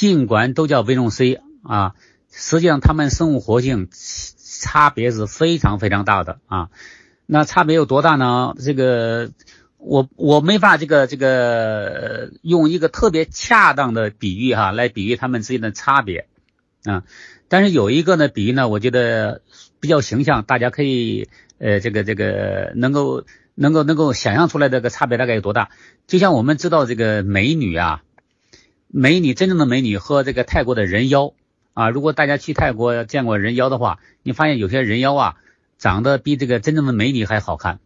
尽管都叫维生素 C 啊，实际上它们生物活性差别是非常非常大的啊。那差别有多大呢？这个我我没法这个这个用一个特别恰当的比喻哈来比喻它们之间的差别啊。但是有一个呢比喻呢，我觉得比较形象，大家可以呃这个这个能够能够能够想象出来这个差别大概有多大？就像我们知道这个美女啊。美女真正的美女和这个泰国的人妖啊，如果大家去泰国见过人妖的话，你发现有些人妖啊长得比这个真正的美女还好看。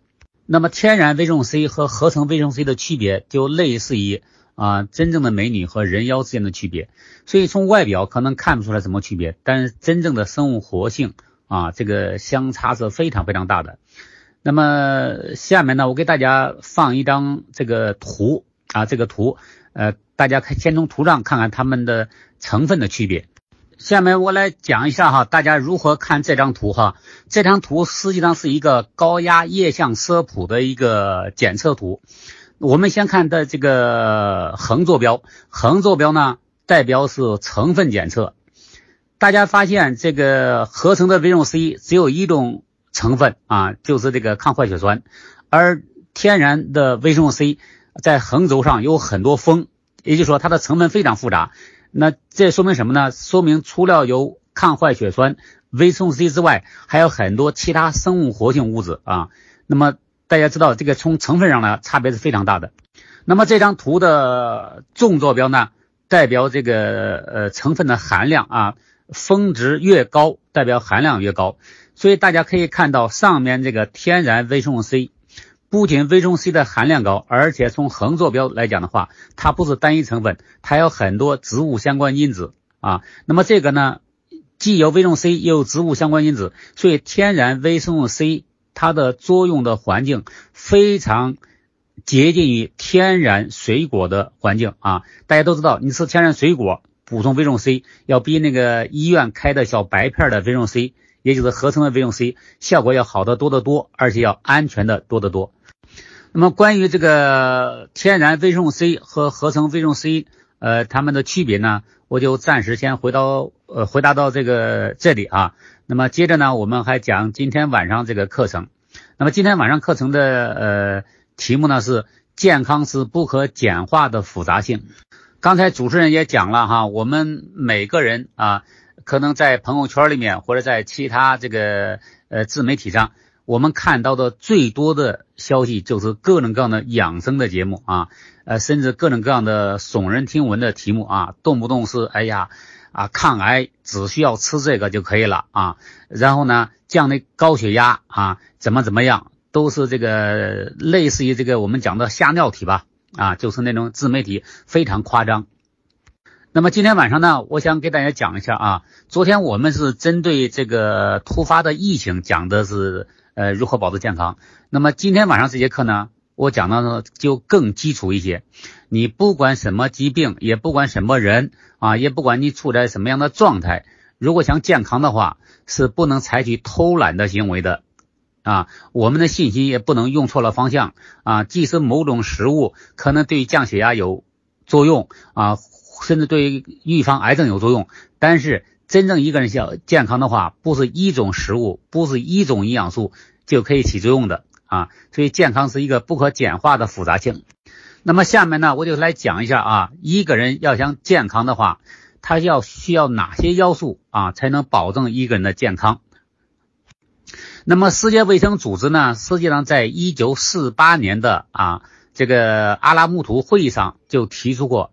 那么天然维生素 C 和合成维生素 C 的区别就类似于啊真正的美女和人妖之间的区别。所以从外表可能看不出来什么区别，但是真正的生物活性啊这个相差是非常非常大的。那么下面呢，我给大家放一张这个图啊，这个图呃。大家看，先从图上看看它们的成分的区别。下面我来讲一下哈，大家如何看这张图哈。这张图实际上是一个高压液相色谱的一个检测图。我们先看的这个横坐标，横坐标呢代表是成分检测。大家发现这个合成的维生素 C 只有一种成分啊，就是这个抗坏血酸，而天然的维生素 C 在横轴上有很多峰。也就是说，它的成分非常复杂。那这说明什么呢？说明除了有抗坏血酸、维生素 C 之外，还有很多其他生物活性物质啊。那么大家知道，这个从成分上呢，差别是非常大的。那么这张图的纵坐标呢，代表这个呃成分的含量啊，峰值越高，代表含量越高。所以大家可以看到上面这个天然维生素 C。不仅维生素 C 的含量高，而且从横坐标来讲的话，它不是单一成分，它有很多植物相关因子啊。那么这个呢，既有维生素 C，又有植物相关因子，所以天然维生素 C 它的作用的环境非常接近于天然水果的环境啊。大家都知道，你吃天然水果补充维生素 C，要比那个医院开的小白片的维生素 C，也就是合成的维生素 C，效果要好得多得多，而且要安全的多得多。那么关于这个天然维生素 C 和合成维生素 C，呃，它们的区别呢，我就暂时先回到呃回答到这个这里啊。那么接着呢，我们还讲今天晚上这个课程。那么今天晚上课程的呃题目呢是健康是不可简化的复杂性。刚才主持人也讲了哈，我们每个人啊，可能在朋友圈里面或者在其他这个呃自媒体上。我们看到的最多的消息就是各种各样的养生的节目啊，呃，甚至各种各样的耸人听闻的题目啊，动不动是哎呀啊，抗癌只需要吃这个就可以了啊，然后呢，降的高血压啊，怎么怎么样，都是这个类似于这个我们讲的吓尿体吧啊，就是那种自媒体非常夸张。那么今天晚上呢，我想给大家讲一下啊，昨天我们是针对这个突发的疫情讲的是。呃，如何保持健康？那么今天晚上这节课呢，我讲的呢就更基础一些。你不管什么疾病，也不管什么人啊，也不管你处在什么样的状态，如果想健康的话，是不能采取偷懒的行为的啊。我们的信息也不能用错了方向啊。即使某种食物可能对降血压有作用啊，甚至对预防癌症有作用，但是。真正一个人想健康的话，不是一种食物，不是一种营养素就可以起作用的啊。所以健康是一个不可简化的复杂性。那么下面呢，我就来讲一下啊，一个人要想健康的话，他要需要哪些要素啊，才能保证一个人的健康？那么世界卫生组织呢，实际上在一九四八年的啊这个阿拉木图会议上就提出过，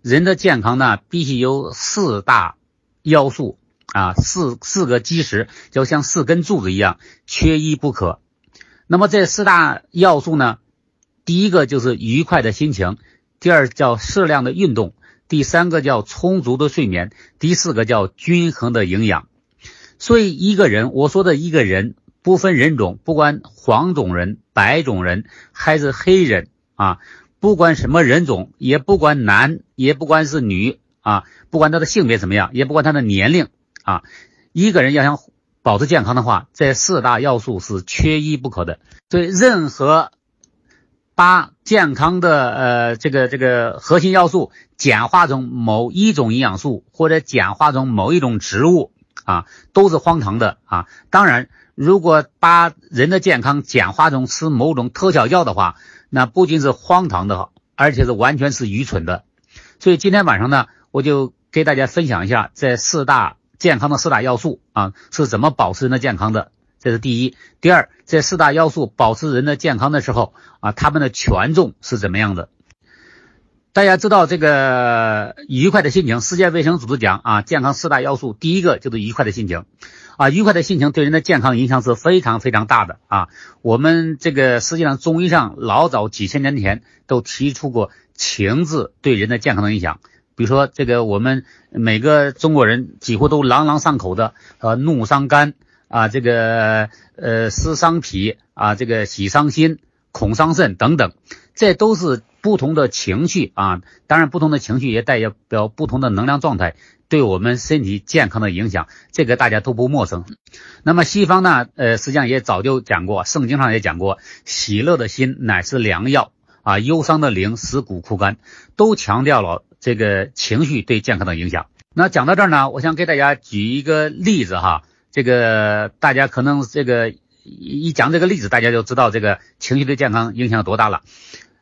人的健康呢必须有四大。要素啊，四四个基石就像四根柱子一样，缺一不可。那么这四大要素呢，第一个就是愉快的心情，第二叫适量的运动，第三个叫充足的睡眠，第四个叫均衡的营养。所以一个人，我说的一个人不分人种，不管黄种人、白种人还是黑人啊，不管什么人种，也不管男，也不管是女。啊，不管他的性别怎么样，也不管他的年龄啊，一个人要想保持健康的话，这四大要素是缺一不可的。所以，任何把健康的呃这个这个核心要素简化成某一种营养素或者简化成某一种植物啊，都是荒唐的啊。当然，如果把人的健康简化成吃某种特效药的话，那不仅是荒唐的，而且是完全是愚蠢的。所以今天晚上呢，我就给大家分享一下这四大健康的四大要素啊是怎么保持人的健康的。这是第一，第二，这四大要素保持人的健康的时候啊，他们的权重是怎么样的？大家知道这个愉快的心情，世界卫生组织讲啊，健康四大要素，第一个就是愉快的心情啊，愉快的心情对人的健康影响是非常非常大的啊。我们这个实际上中医上老早几千年前都提出过情字对人的健康的影响，比如说这个我们每个中国人几乎都朗朗上口的呃怒伤肝。啊，这个呃，思伤脾啊，这个喜伤心，恐伤肾等等，这都是不同的情绪啊。当然，不同的情绪也代表不同的能量状态，对我们身体健康的影响，这个大家都不陌生。那么西方呢，呃，实际上也早就讲过，圣经上也讲过，喜乐的心乃是良药啊，忧伤的灵使骨枯干，都强调了这个情绪对健康的影响。那讲到这儿呢，我想给大家举一个例子哈。这个大家可能这个一讲这个例子，大家就知道这个情绪对健康影响有多大了。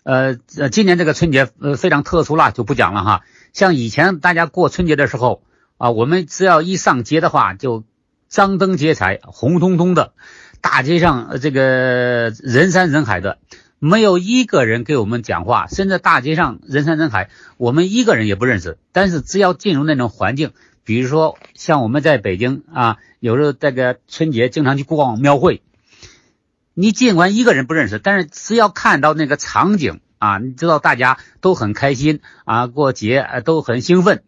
呃呃，今年这个春节呃非常特殊了，就不讲了哈。像以前大家过春节的时候啊，我们只要一上街的话，就张灯结彩，红彤彤的，大街上这个人山人海的，没有一个人给我们讲话，甚至大街上人山人海，我们一个人也不认识。但是只要进入那种环境，比如说像我们在北京啊。有时候这个春节经常去逛庙会，你尽管一个人不认识，但是只要看到那个场景啊，你知道大家都很开心啊，过节都很兴奋，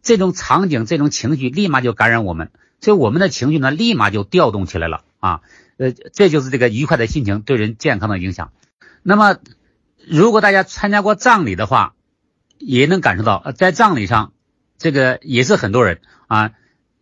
这种场景、这种情绪立马就感染我们，所以我们的情绪呢立马就调动起来了啊，呃，这就是这个愉快的心情对人健康的影响。那么，如果大家参加过葬礼的话，也能感受到，在葬礼上，这个也是很多人啊。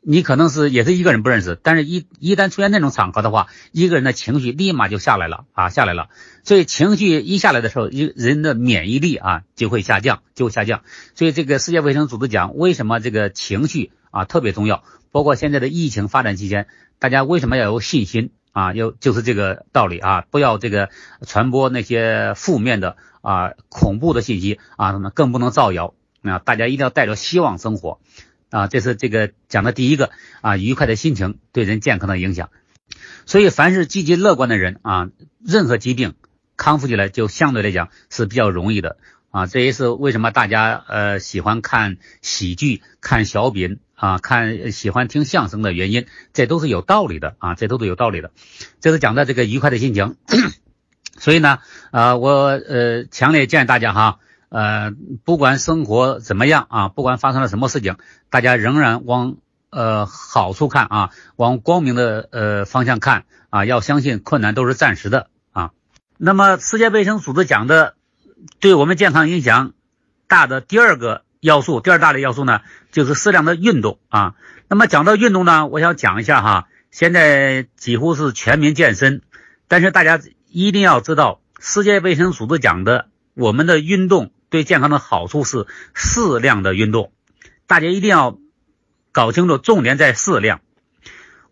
你可能是也是一个人不认识，但是一一旦出现那种场合的话，一个人的情绪立马就下来了啊，下来了。所以情绪一下来的时候，一人的免疫力啊就会下降，就会下降。所以这个世界卫生组织讲，为什么这个情绪啊特别重要？包括现在的疫情发展期间，大家为什么要有信心啊？又就是这个道理啊，不要这个传播那些负面的啊恐怖的信息啊，那更不能造谣啊。大家一定要带着希望生活。啊，这是这个讲的第一个啊，愉快的心情对人健康的影响。所以，凡是积极乐观的人啊，任何疾病康复起来就相对来讲是比较容易的啊。这也是为什么大家呃喜欢看喜剧、看小品啊、看喜欢听相声的原因，这都是有道理的啊，这都是有道理的。这是讲的这个愉快的心情。所以呢，啊，我呃强烈建议大家哈。呃，不管生活怎么样啊，不管发生了什么事情，大家仍然往呃好处看啊，往光明的呃方向看啊，要相信困难都是暂时的啊。那么世界卫生组织讲的对我们健康影响大的第二个要素，第二大的要素呢，就是适量的运动啊。那么讲到运动呢，我想讲一下哈，现在几乎是全民健身，但是大家一定要知道，世界卫生组织讲的我们的运动。对健康的好处是适量的运动，大家一定要搞清楚，重点在适量。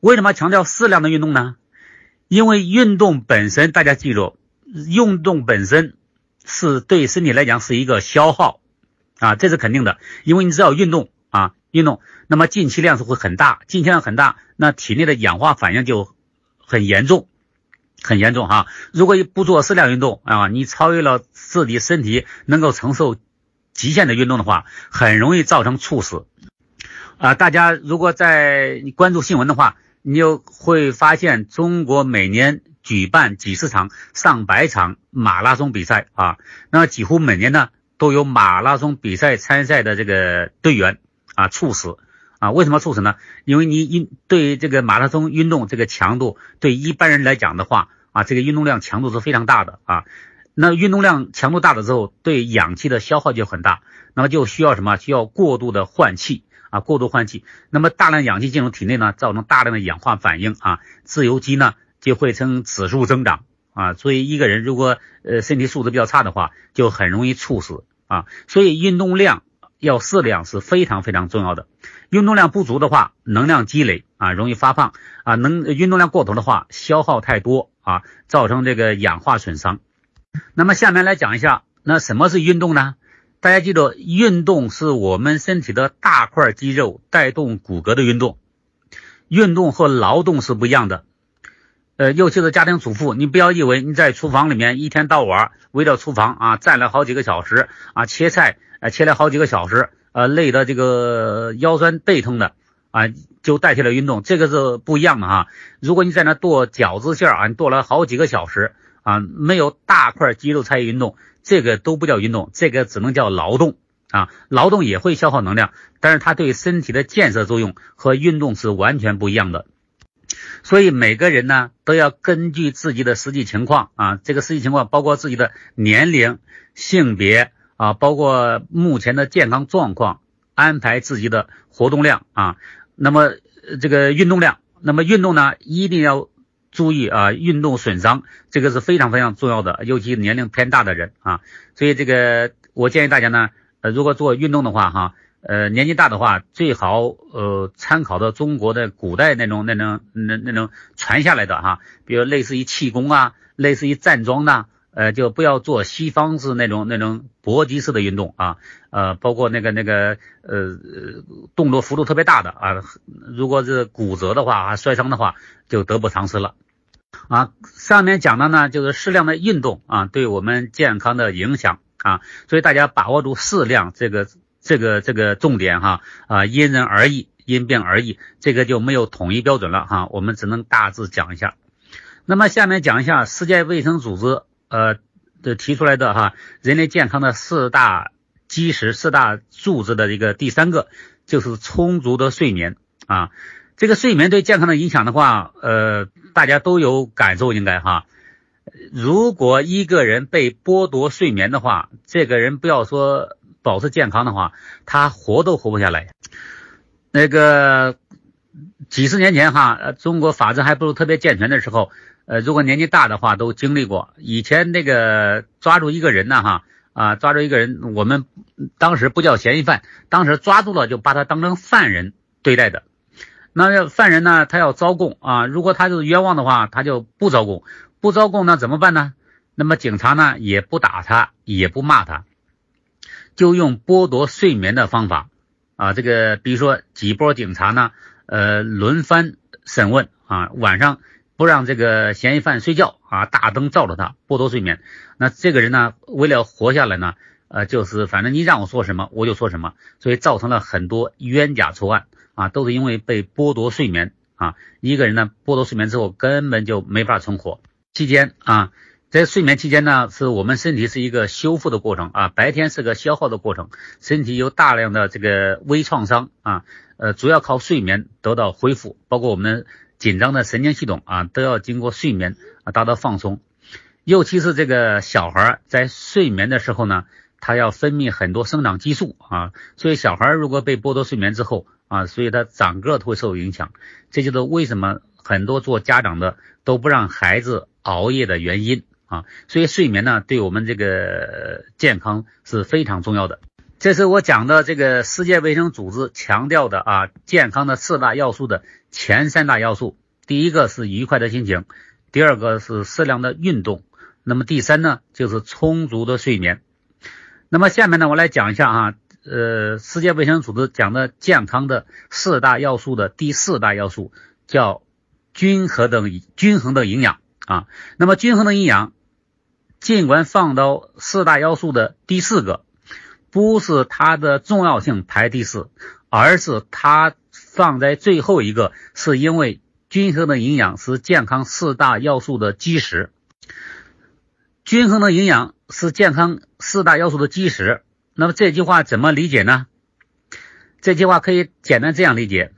为什么强调适量的运动呢？因为运动本身，大家记住，运动本身是对身体来讲是一个消耗啊，这是肯定的。因为你只要运动啊，运动，那么进气量是会很大，进气量很大，那体内的氧化反应就很严重。很严重哈！如果不做适量运动啊，你超越了自己身体能够承受极限的运动的话，很容易造成猝死啊！大家如果在你关注新闻的话，你就会发现中国每年举办几十场、上百场马拉松比赛啊，那几乎每年呢都有马拉松比赛参赛的这个队员啊猝死啊！为什么猝死呢？因为你因对这个马拉松运动这个强度，对一般人来讲的话，啊，这个运动量强度是非常大的啊，那运动量强度大了之后，对氧气的消耗就很大，那么就需要什么？需要过度的换气啊，过度换气，那么大量氧气进入体内呢，造成大量的氧化反应啊，自由基呢就会呈指数增长啊，所以一个人如果呃身体素质比较差的话，就很容易猝死啊。所以运动量要适量是非常非常重要的。运动量不足的话，能量积累啊，容易发胖啊；能运动量过头的话，消耗太多啊，造成这个氧化损伤。那么下面来讲一下，那什么是运动呢？大家记住，运动是我们身体的大块肌肉带动骨骼的运动。运动和劳动是不一样的。呃，尤其是家庭主妇，你不要以为你在厨房里面一天到晚围着厨房啊站了好几个小时啊切菜啊切了好几个小时，呃累的这个腰酸背痛的啊就代替了运动，这个是不一样的哈。如果你在那剁饺子馅儿啊，你剁了好几个小时啊，没有大块肌肉参与运动，这个都不叫运动，这个只能叫劳动啊。劳动也会消耗能量，但是它对身体的建设作用和运动是完全不一样的。所以每个人呢都要根据自己的实际情况啊，这个实际情况包括自己的年龄、性别啊，包括目前的健康状况，安排自己的活动量啊。那么这个运动量，那么运动呢一定要注意啊，运动损伤这个是非常非常重要的，尤其年龄偏大的人啊。所以这个我建议大家呢，呃，如果做运动的话哈。呃，年纪大的话，最好呃参考的中国的古代那种那种那那种传下来的哈，比如类似于气功啊，类似于站桩呐，呃，就不要做西方式那种那种搏击式的运动啊，呃，包括那个那个呃动作幅度特别大的啊，如果是骨折的话啊，摔伤的话，就得不偿失了啊。上面讲的呢，就是适量的运动啊，对我们健康的影响啊，所以大家把握住适量这个。这个这个重点哈啊，因人而异，因病而异，这个就没有统一标准了哈，我们只能大致讲一下。那么下面讲一下世界卫生组织呃的提出来的哈人类健康的四大基石、四大柱子的一个第三个就是充足的睡眠啊。这个睡眠对健康的影响的话，呃，大家都有感受应该哈。如果一个人被剥夺睡眠的话，这个人不要说。保持健康的话，他活都活不下来。那个几十年前哈，中国法制还不是特别健全的时候，呃，如果年纪大的话，都经历过。以前那个抓住一个人呢，哈啊，抓住一个人，我们当时不叫嫌疑犯，当时抓住了就把他当成犯人对待的。那要犯人呢，他要招供啊，如果他就是冤枉的话，他就不招供，不招供那怎么办呢？那么警察呢，也不打他，也不骂他。就用剥夺睡眠的方法啊，这个比如说几波警察呢，呃，轮番审问啊，晚上不让这个嫌疑犯睡觉啊，大灯照着他，剥夺睡眠。那这个人呢，为了活下来呢，呃，就是反正你让我说什么我就说什么，所以造成了很多冤假错案啊，都是因为被剥夺睡眠啊。一个人呢，剥夺睡眠之后根本就没法存活。期间啊。在睡眠期间呢，是我们身体是一个修复的过程啊，白天是个消耗的过程，身体有大量的这个微创伤啊，呃，主要靠睡眠得到恢复，包括我们紧张的神经系统啊，都要经过睡眠啊达到放松。尤其是这个小孩在睡眠的时候呢，他要分泌很多生长激素啊，所以小孩如果被剥夺睡眠之后啊，所以他长个都会受影响。这就是为什么很多做家长的都不让孩子熬夜的原因。啊，所以睡眠呢，对我们这个健康是非常重要的。这是我讲的这个世界卫生组织强调的啊，健康的四大要素的前三大要素。第一个是愉快的心情，第二个是适量的运动，那么第三呢就是充足的睡眠。那么下面呢，我来讲一下啊，呃，世界卫生组织讲的健康的四大要素的第四大要素叫均衡的均衡的营养啊。那么均衡的营养。尽管放到四大要素的第四个，不是它的重要性排第四，而是它放在最后一个，是因为均衡的营养是健康四大要素的基石。均衡的营养是健康四大要素的基石。那么这句话怎么理解呢？这句话可以简单这样理解：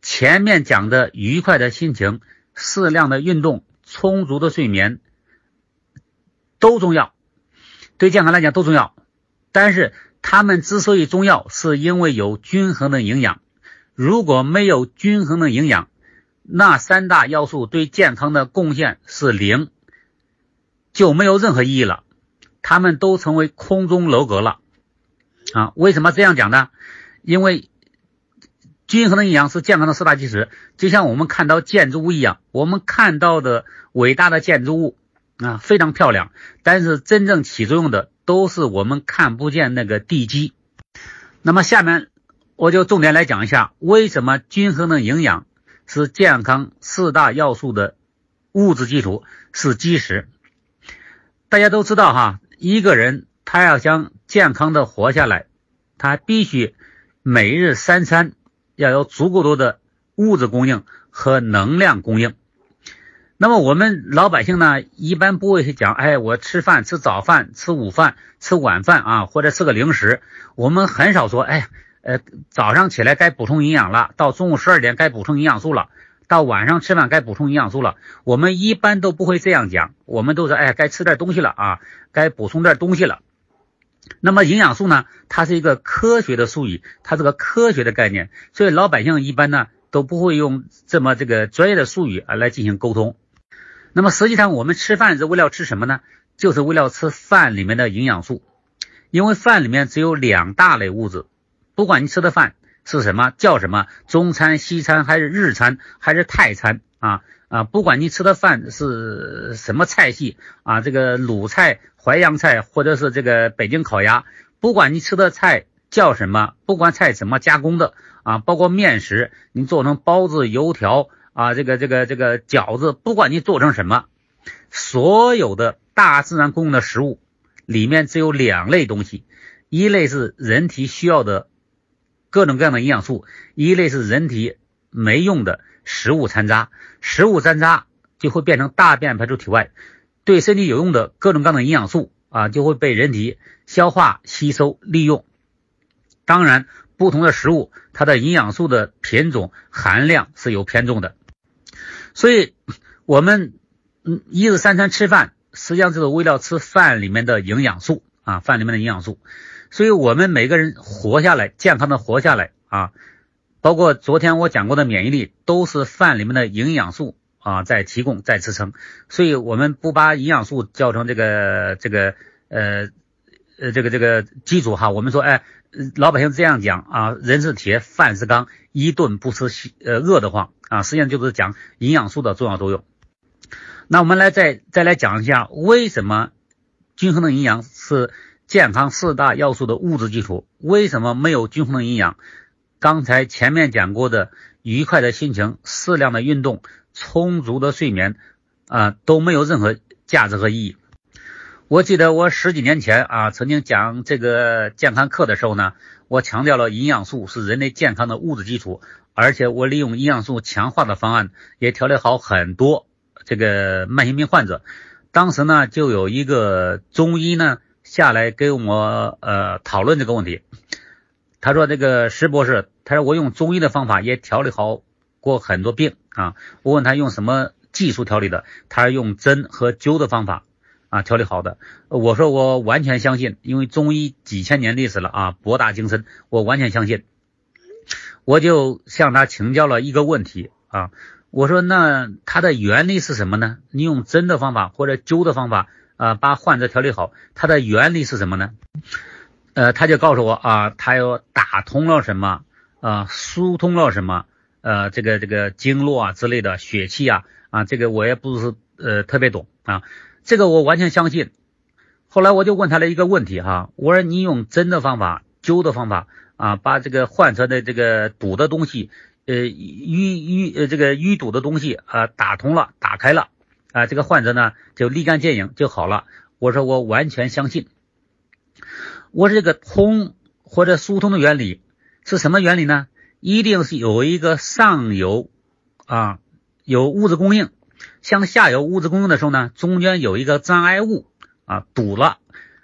前面讲的愉快的心情、适量的运动、充足的睡眠。都重要，对健康来讲都重要，但是它们之所以重要，是因为有均衡的营养。如果没有均衡的营养，那三大要素对健康的贡献是零。就没有任何意义了，它们都成为空中楼阁了啊！为什么这样讲呢？因为均衡的营养是健康的四大基石，就像我们看到建筑物一样，我们看到的伟大的建筑物啊非常漂亮，但是真正起作用的都是我们看不见那个地基。那么下面我就重点来讲一下，为什么均衡的营养是健康四大要素的物质基础，是基石。大家都知道哈，一个人他要想健康的活下来，他必须每日三餐要有足够多的物质供应和能量供应。那么我们老百姓呢，一般不会去讲，哎，我吃饭吃早饭、吃午饭、吃晚饭啊，或者吃个零食。我们很少说，哎，呃，早上起来该补充营养了，到中午十二点该补充营养素了，到晚上吃饭该补充营养素了。我们一般都不会这样讲，我们都是，哎，该吃点东西了啊，该补充点东西了。那么营养素呢，它是一个科学的术语，它是个科学的概念，所以老百姓一般呢都不会用这么这个专业的术语啊来进行沟通。那么实际上，我们吃饭是为了吃什么呢？就是为了吃饭里面的营养素，因为饭里面只有两大类物质，不管你吃的饭是什么，叫什么，中餐、西餐还是日餐还是泰餐啊啊，不管你吃的饭是什么菜系啊，这个鲁菜、淮扬菜或者是这个北京烤鸭，不管你吃的菜叫什么，不管菜怎么加工的啊，包括面食，你做成包子、油条。啊，这个这个这个饺子，不管你做成什么，所有的大自然供应的食物里面只有两类东西，一类是人体需要的各种各样的营养素，一类是人体没用的食物残渣。食物残渣就会变成大便排出体外，对身体有用的各种各样的营养素啊，就会被人体消化吸收利用。当然，不同的食物它的营养素的品种含量是有偏重的。所以，我们嗯一日三餐吃饭，实际上就是为了吃饭里面的营养素啊，饭里面的营养素。所以，我们每个人活下来，健康的活下来啊，包括昨天我讲过的免疫力，都是饭里面的营养素啊在提供、在支撑。所以，我们不把营养素叫成这个这个呃呃这个这个基础哈。我们说，哎，老百姓这样讲啊，人是铁，饭是钢，一顿不吃呃饿得慌。啊，实际上就是讲营养素的重要作用。那我们来再再来讲一下，为什么均衡的营养是健康四大要素的物质基础？为什么没有均衡的营养？刚才前面讲过的愉快的心情、适量的运动、充足的睡眠啊，都没有任何价值和意义。我记得我十几年前啊，曾经讲这个健康课的时候呢，我强调了营养素是人类健康的物质基础。而且我利用营养素强化的方案，也调理好很多这个慢性病患者。当时呢，就有一个中医呢下来跟我呃讨论这个问题。他说：“这个石博士，他说我用中医的方法也调理好过很多病啊。”我问他用什么技术调理的，他是用针和灸的方法啊调理好的。我说我完全相信，因为中医几千年历史了啊，博大精深，我完全相信。我就向他请教了一个问题啊，我说那它的原理是什么呢？你用针的方法或者灸的方法啊，把患者调理好，它的原理是什么呢？呃，他就告诉我啊，他又打通了什么啊，疏通了什么呃，这个这个经络啊之类的血气啊啊，这个我也不是呃特别懂啊，这个我完全相信。后来我就问他了一个问题哈，我说你用针的方法、灸的方法。啊，把这个患者的这个堵的东西，呃，淤淤呃这个淤堵的东西啊打通了，打开了，啊，这个患者呢就立竿见影就好了。我说我完全相信。我这个通或者疏通的原理是什么原理呢？一定是有一个上游啊有物质供应，向下游物质供应的时候呢，中间有一个障碍物啊堵了。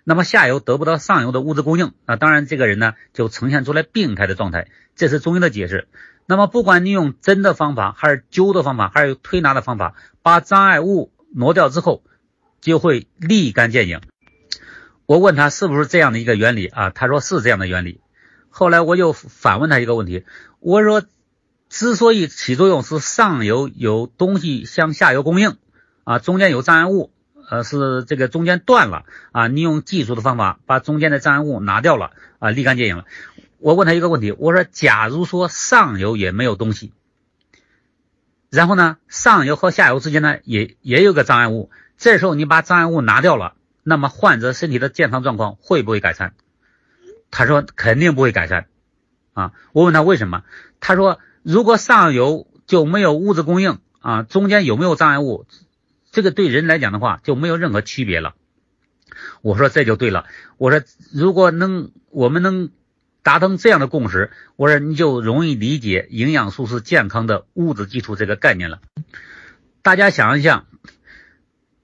那么下游得不到上游的物质供应那，当然这个人呢就呈现出来病态的状态，这是中医的解释。那么不管你用针的方法，还是灸的方法，还是推拿的方法，把障碍物挪掉之后，就会立竿见影。我问他是不是这样的一个原理啊？他说是这样的原理。后来我又反问他一个问题，我说之所以起作用是上游有东西向下游供应啊，中间有障碍物。呃，是这个中间断了啊，你用技术的方法把中间的障碍物拿掉了啊，立竿见影了。我问他一个问题，我说，假如说上游也没有东西，然后呢，上游和下游之间呢也也有个障碍物，这时候你把障碍物拿掉了，那么患者身体的健康状况会不会改善？他说肯定不会改善啊。我问他为什么？他说如果上游就没有物质供应啊，中间有没有障碍物？这个对人来讲的话就没有任何区别了。我说这就对了。我说如果能我们能达成这样的共识，我说你就容易理解营养素是健康的物质基础这个概念了。大家想一想，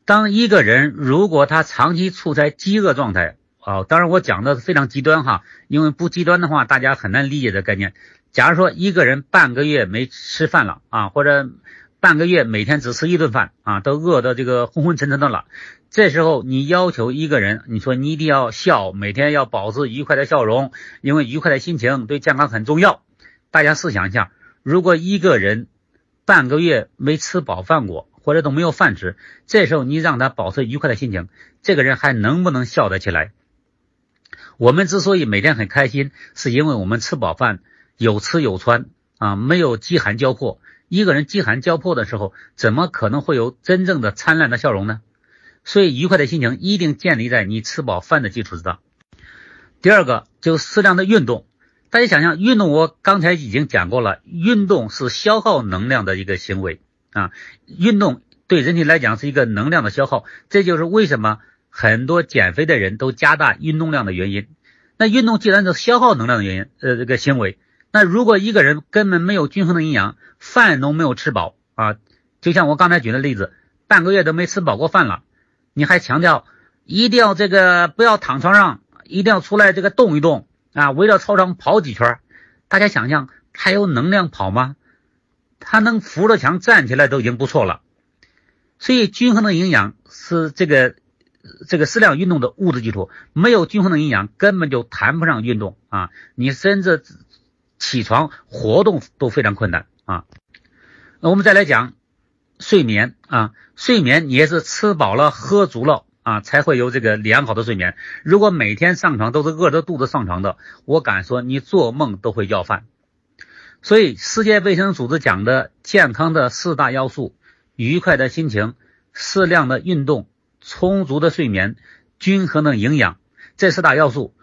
当一个人如果他长期处在饥饿状态啊，当然我讲的非常极端哈，因为不极端的话大家很难理解这概念。假如说一个人半个月没吃饭了啊，或者。半个月每天只吃一顿饭啊，都饿得这个昏昏沉沉的了。这时候你要求一个人，你说你一定要笑，每天要保持愉快的笑容，因为愉快的心情对健康很重要。大家试想一下，如果一个人半个月没吃饱饭过，或者都没有饭吃，这时候你让他保持愉快的心情，这个人还能不能笑得起来？我们之所以每天很开心，是因为我们吃饱饭，有吃有穿啊，没有饥寒交迫。一个人饥寒交迫的时候，怎么可能会有真正的灿烂的笑容呢？所以，愉快的心情一定建立在你吃饱饭的基础之上。第二个，就适量的运动。大家想想，运动我刚才已经讲过了，运动是消耗能量的一个行为啊。运动对人体来讲是一个能量的消耗，这就是为什么很多减肥的人都加大运动量的原因。那运动既然是消耗能量的原因，呃，这个行为。那如果一个人根本没有均衡的营养，饭都没有吃饱啊，就像我刚才举的例子，半个月都没吃饱过饭了，你还强调一定要这个不要躺床上，一定要出来这个动一动啊，围着操场跑几圈，大家想想还有能量跑吗？他能扶着墙站起来都已经不错了。所以均衡的营养是这个这个适量运动的物质基础，没有均衡的营养根本就谈不上运动啊，你甚至。起床活动都非常困难啊。那我们再来讲睡眠啊，睡眠你也是吃饱了喝足了啊，才会有这个良好的睡眠。如果每天上床都是饿着肚子上床的，我敢说你做梦都会要饭。所以世界卫生组织讲的健康的四大要素：愉快的心情、适量的运动、充足的睡眠、均衡的营养，这四大要素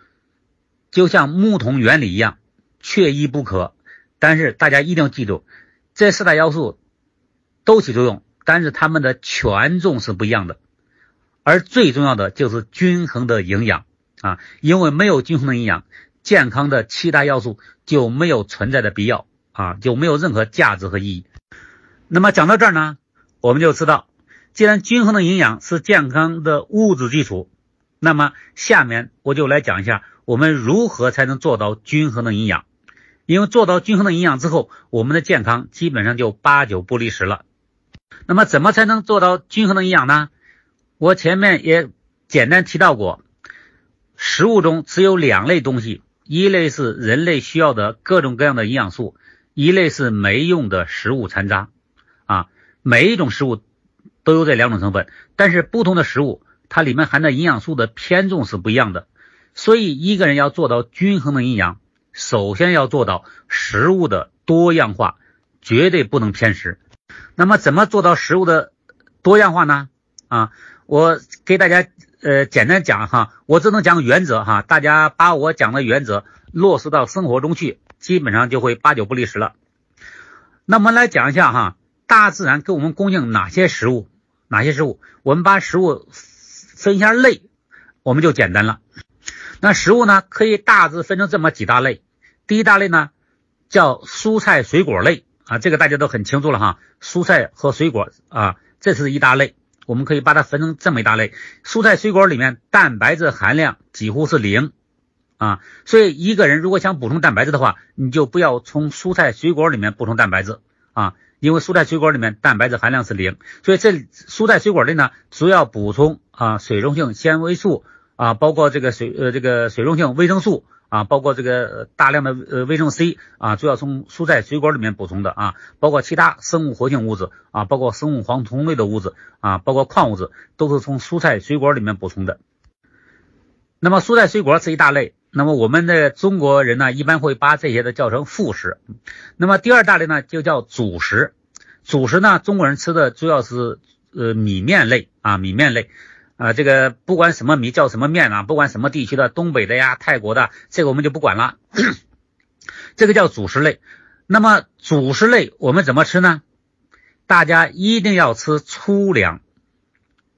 就像木桶原理一样。缺一不可，但是大家一定要记住，这四大要素都起作用，但是它们的权重是不一样的。而最重要的就是均衡的营养啊，因为没有均衡的营养，健康的七大要素就没有存在的必要啊，就没有任何价值和意义。那么讲到这儿呢，我们就知道，既然均衡的营养是健康的物质基础，那么下面我就来讲一下我们如何才能做到均衡的营养。因为做到均衡的营养之后，我们的健康基本上就八九不离十了。那么，怎么才能做到均衡的营养呢？我前面也简单提到过，食物中只有两类东西，一类是人类需要的各种各样的营养素，一类是没用的食物残渣。啊，每一种食物都有这两种成分，但是不同的食物它里面含的营养素的偏重是不一样的。所以，一个人要做到均衡的营养。首先要做到食物的多样化，绝对不能偏食。那么怎么做到食物的多样化呢？啊，我给大家呃简单讲哈，我只能讲原则哈，大家把我讲的原则落实到生活中去，基本上就会八九不离十了。那么来讲一下哈，大自然给我们供应哪些食物？哪些食物？我们把食物分一下类，我们就简单了。那食物呢，可以大致分成这么几大类。第一大类呢，叫蔬菜水果类啊，这个大家都很清楚了哈。蔬菜和水果啊，这是一大类，我们可以把它分成这么一大类。蔬菜水果里面蛋白质含量几乎是零啊，所以一个人如果想补充蛋白质的话，你就不要从蔬菜水果里面补充蛋白质啊，因为蔬菜水果里面蛋白质含量是零。所以这蔬菜水果类呢，主要补充啊水溶性纤维素啊，包括这个水呃这个水溶性维生素。啊，包括这个大量的呃维生素 C 啊，主要从蔬菜水果里面补充的啊，包括其他生物活性物质啊，包括生物黄酮类的物质啊，包括矿物质都是从蔬菜水果里面补充的。那么蔬菜水果是一大类，那么我们的中国人呢，一般会把这些的叫成副食。那么第二大类呢，就叫主食。主食呢，中国人吃的主要是呃米面类啊，米面类。啊，这个不管什么米叫什么面啊，不管什么地区的，东北的呀、泰国的，这个我们就不管了。这个叫主食类。那么主食类我们怎么吃呢？大家一定要吃粗粮，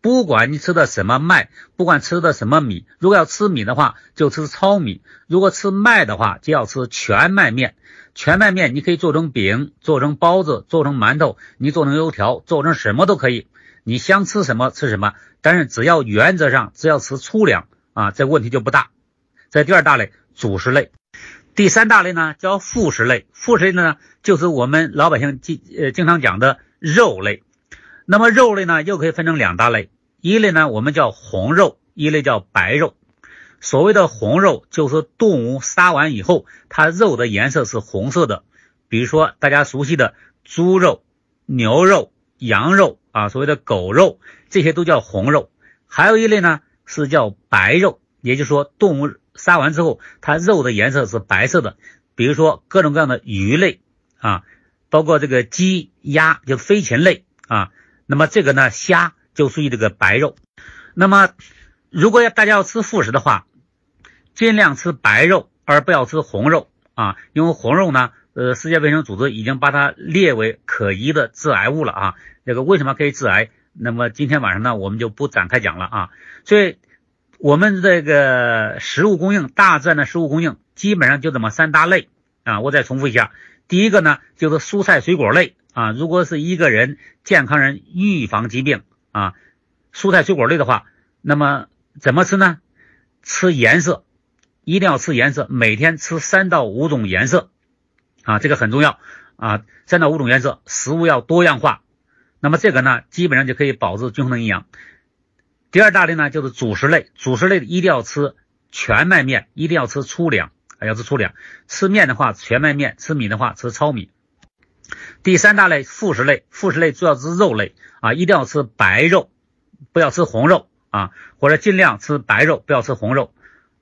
不管你吃的什么麦，不管吃的什么米，如果要吃米的话，就吃糙米；如果吃麦的话，就要吃全麦面。全麦面你可以做成饼，做成包子，做成馒头，你做成油条，做成什么都可以。你想吃什么吃什么，但是只要原则上只要吃粗粮啊，这问题就不大。在第二大类主食类，第三大类呢叫副食类。副食类呢就是我们老百姓经呃经常讲的肉类。那么肉类呢又可以分成两大类，一类呢我们叫红肉，一类叫白肉。所谓的红肉就是动物杀完以后，它肉的颜色是红色的，比如说大家熟悉的猪肉、牛肉、羊肉。啊，所谓的狗肉这些都叫红肉，还有一类呢是叫白肉，也就是说动物杀完之后，它肉的颜色是白色的，比如说各种各样的鱼类啊，包括这个鸡、鸭，就飞禽类啊。那么这个呢，虾就属于这个白肉。那么如果要大家要吃副食的话，尽量吃白肉，而不要吃红肉啊，因为红肉呢，呃，世界卫生组织已经把它列为可疑的致癌物了啊。这个为什么可以致癌？那么今天晚上呢，我们就不展开讲了啊。所以，我们这个食物供应，大自然的食物供应基本上就这么三大类啊。我再重复一下，第一个呢就是蔬菜水果类啊。如果是一个人健康人预防疾病啊，蔬菜水果类的话，那么怎么吃呢？吃颜色，一定要吃颜色，每天吃三到五种颜色啊，这个很重要啊。三到五种颜色，食物要多样化。那么这个呢，基本上就可以保持均衡的营养。第二大类呢，就是主食类，主食类一定要吃全麦面，一定要吃粗粮啊，要吃粗粮。吃面的话，全麦面；吃米的话，吃糙米。第三大类副食类，副食类主要是肉类啊，一定要吃白肉，不要吃红肉啊，或者尽量吃白肉，不要吃红肉。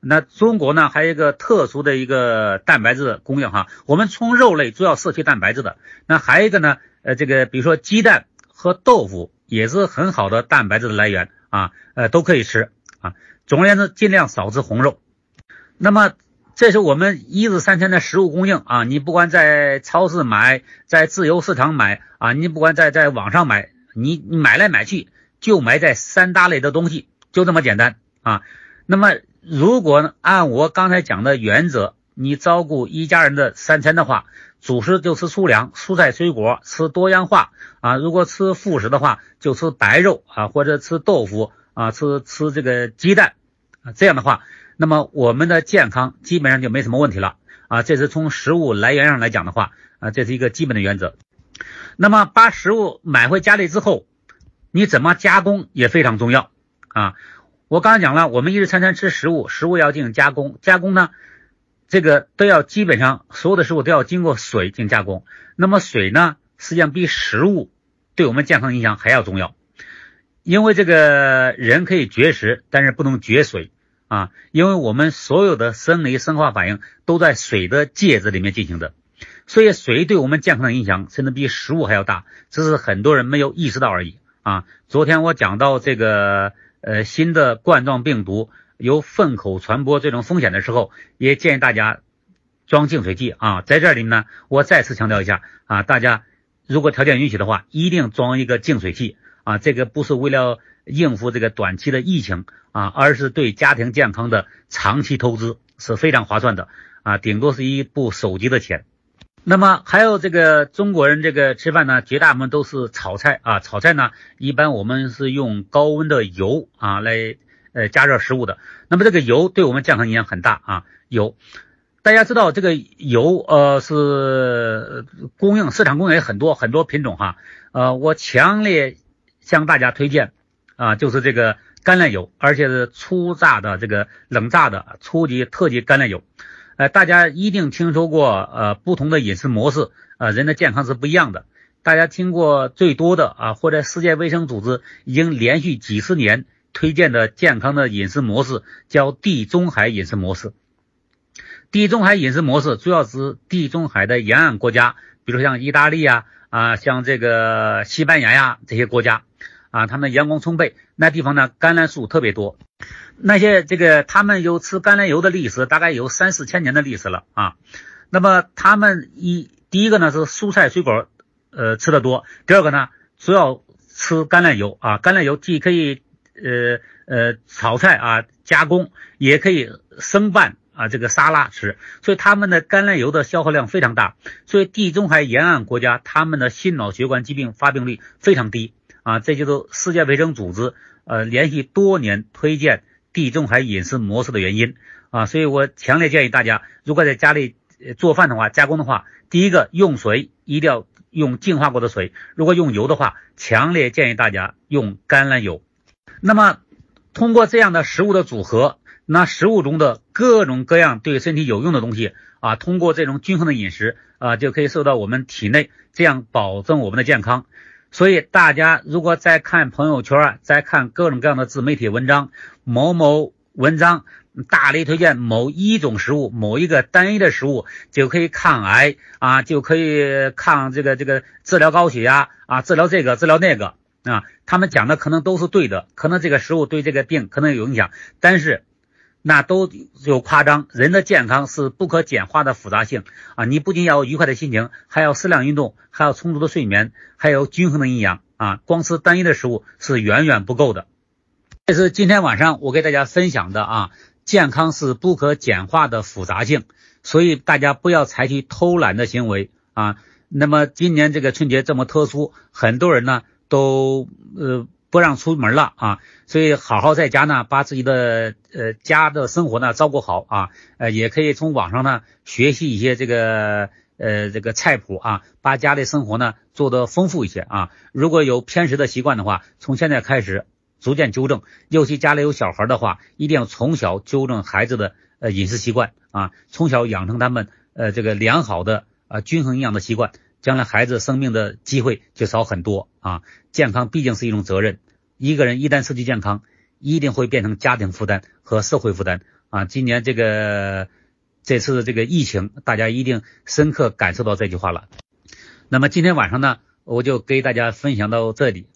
那中国呢，还有一个特殊的一个蛋白质供应哈，我们从肉类主要摄取蛋白质的。那还有一个呢，呃，这个比如说鸡蛋。和豆腐也是很好的蛋白质的来源啊，呃，都可以吃啊。总而言之，尽量少吃红肉。那么，这是我们一日三餐的食物供应啊。你不管在超市买，在自由市场买啊，你不管在在网上买，你你买来买去就买这三大类的东西，就这么简单啊。那么，如果按我刚才讲的原则，你照顾一家人的三餐的话。主食就吃粗粮，蔬菜水果吃多样化啊。如果吃副食的话，就吃白肉啊，或者吃豆腐啊，吃吃这个鸡蛋啊。这样的话，那么我们的健康基本上就没什么问题了啊。这是从食物来源上来讲的话啊，这是一个基本的原则。那么把食物买回家里之后，你怎么加工也非常重要啊。我刚才讲了，我们一日三餐吃食物，食物要进行加工，加工呢。这个都要基本上所有的食物都要经过水进行加工。那么水呢，实际上比食物对我们健康影响还要重要。因为这个人可以绝食，但是不能绝水啊。因为我们所有的生理生化反应都在水的介质里面进行的，所以水对我们健康的影响甚至比食物还要大，只是很多人没有意识到而已啊。昨天我讲到这个呃新的冠状病毒。由粪口传播这种风险的时候，也建议大家装净水器啊。在这里呢，我再次强调一下啊，大家如果条件允许的话，一定装一个净水器啊。这个不是为了应付这个短期的疫情啊，而是对家庭健康的长期投资是非常划算的啊，顶多是一部手机的钱。那么还有这个中国人这个吃饭呢，绝大部分都是炒菜啊，炒菜呢一般我们是用高温的油啊来。呃，加热食物的，那么这个油对我们健康影响很大啊。油，大家知道这个油呃是供应市场供应也很多很多品种哈。呃，我强烈向大家推荐啊，就是这个橄榄油，而且是初榨的这个冷榨的初级特级橄榄油。呃，大家一定听说过呃不同的饮食模式，呃人的健康是不一样的。大家听过最多的啊，或者世界卫生组织已经连续几十年推荐的健康的饮食模式，叫地中海饮食模式。地中海饮食模式主要指地中海的沿岸国家，比如像意大利啊啊，像这个西班牙呀这些国家啊，他们阳光充沛，那地方呢橄榄树特别多。那些这个他们有吃橄榄油的历史，大概有三四千年的历史了啊。那么他们一第一个呢是蔬菜水果呃吃的多，第二个呢主要吃橄榄油啊，橄榄油既可以呃呃炒菜啊加工，也可以生拌。啊，这个沙拉吃，所以他们的橄榄油的消耗量非常大，所以地中海沿岸国家他们的心脑血管疾病发病率非常低啊，这就是世界卫生组织呃连续多年推荐地中海饮食模式的原因啊，所以我强烈建议大家，如果在家里做饭的话，加工的话，第一个用水一定要用净化过的水，如果用油的话，强烈建议大家用橄榄油。那么通过这样的食物的组合。那食物中的各种各样对身体有用的东西啊，通过这种均衡的饮食啊，就可以受到我们体内，这样保证我们的健康。所以大家如果在看朋友圈，在看各种各样的自媒体文章，某某文章大力推荐某一种食物，某一个单一的食物就可以抗癌啊，就可以抗这个这个治疗高血压啊，治疗这个治疗那个啊，他们讲的可能都是对的，可能这个食物对这个病可能有影响，但是。那都有夸张，人的健康是不可简化的复杂性啊！你不仅要有愉快的心情，还要适量运动，还要充足的睡眠，还有均衡的营养啊！光吃单一的食物是远远不够的。这是今天晚上我给大家分享的啊，健康是不可简化的复杂性，所以大家不要采取偷懒的行为啊。那么今年这个春节这么特殊，很多人呢都呃。不让出门了啊，所以好好在家呢，把自己的呃家的生活呢照顾好啊，呃也可以从网上呢学习一些这个呃这个菜谱啊，把家里生活呢做得丰富一些啊。如果有偏食的习惯的话，从现在开始逐渐纠正，尤其家里有小孩的话，一定要从小纠正孩子的呃饮食习惯啊，从小养成他们呃这个良好的呃均衡营养的习惯。将来孩子生命的机会就少很多啊！健康毕竟是一种责任，一个人一旦失去健康，一定会变成家庭负担和社会负担啊！今年这个这次这个疫情，大家一定深刻感受到这句话了。那么今天晚上呢，我就给大家分享到这里。